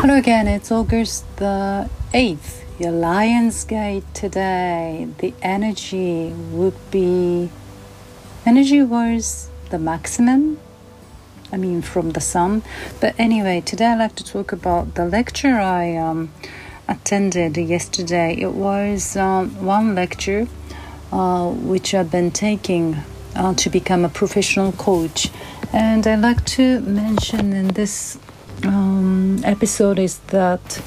Hello again, it's August the 8th, your Lionsgate today. The energy would be energy was the maximum, I mean, from the sun. But anyway, today I'd like to talk about the lecture I um, attended yesterday. It was um, one lecture uh, which I've been taking uh, to become a professional coach. And I'd like to mention in this um, episode is that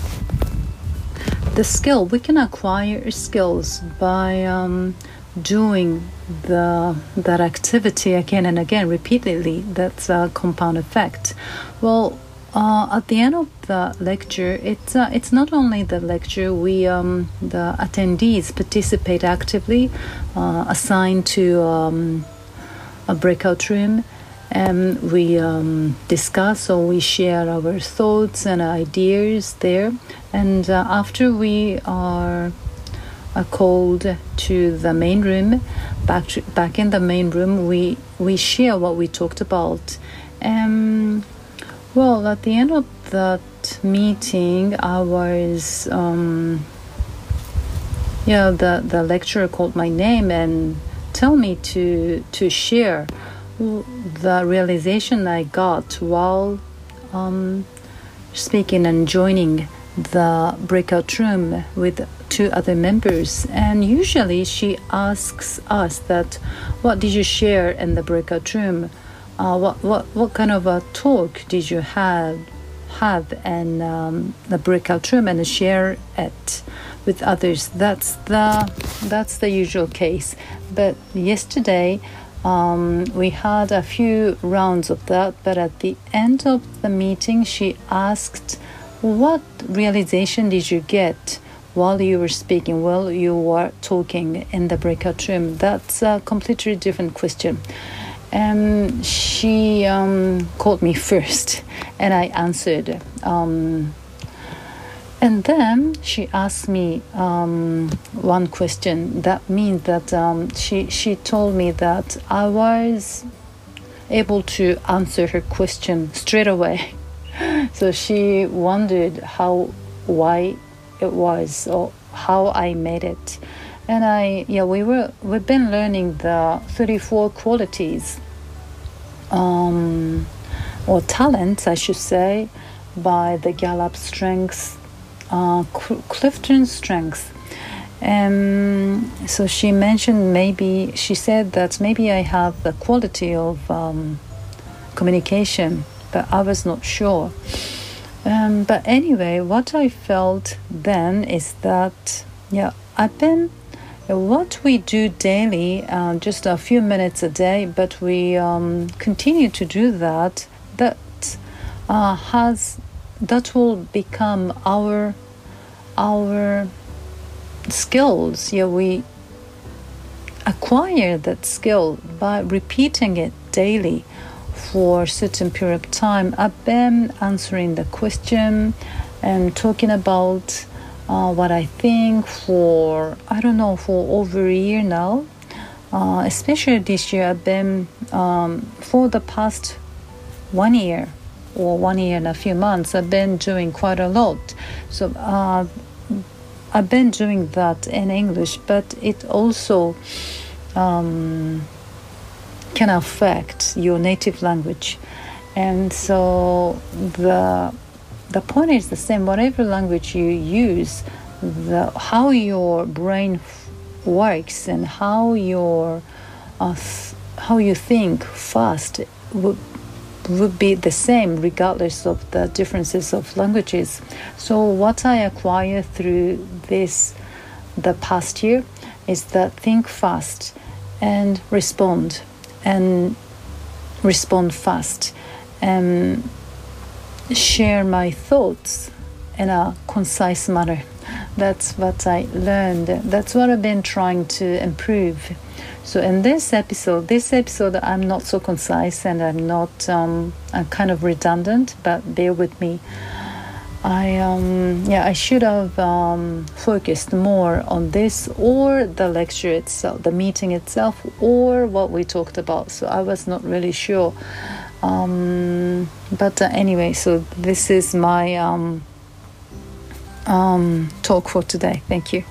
the skill we can acquire skills by um, doing the that activity again and again repeatedly. That's a compound effect. Well uh, at the end of the lecture it's uh, it's not only the lecture we um, the attendees participate actively uh, assigned to um, a breakout room and we um, discuss or we share our thoughts and ideas there. And uh, after we are uh, called to the main room, back to, back in the main room, we we share what we talked about. Um, well, at the end of that meeting, I was. Um, yeah, the, the lecturer called my name and tell me to to share the realization I got while um, speaking and joining the breakout room with two other members and usually she asks us that what did you share in the breakout room? Uh, what, what, what kind of a talk did you have have in um, the breakout room and share it with others? That's the that's the usual case. But yesterday um, we had a few rounds of that, but at the end of the meeting, she asked, What realization did you get while you were speaking, while you were talking in the breakout room? That's a completely different question. And she um, called me first, and I answered. Um, and then she asked me um, one question. That means that um, she she told me that I was able to answer her question straight away. so she wondered how why it was or how I made it. And I yeah we were we've been learning the 34 qualities um, or talents I should say by the Gallup Strengths uh, Clifton's strength. Um, so she mentioned maybe she said that maybe I have the quality of um, communication, but I was not sure. Um, but anyway, what I felt then is that yeah, I've been what we do daily, uh, just a few minutes a day, but we um, continue to do that. That uh, has that will become our our skills. Yeah we acquire that skill by repeating it daily for a certain period of time. I've been answering the question and talking about uh, what i think for i don't know for over a year now. Uh, especially this year i've been um, for the past one year or one year and a few months, I've been doing quite a lot. So uh, I've been doing that in English, but it also um, can affect your native language. And so the the point is the same. Whatever language you use, the how your brain works and how your uh, how you think fast would be the same regardless of the differences of languages. So what I acquire through this the past year is that think fast and respond and respond fast and share my thoughts in a concise manner. That's what I learned. That's what I've been trying to improve so in this episode, this episode, I'm not so concise and I'm not, um, I'm kind of redundant, but bear with me. I um yeah I should have um, focused more on this or the lecture itself, the meeting itself, or what we talked about. So I was not really sure. Um, but uh, anyway, so this is my um, um, talk for today. Thank you.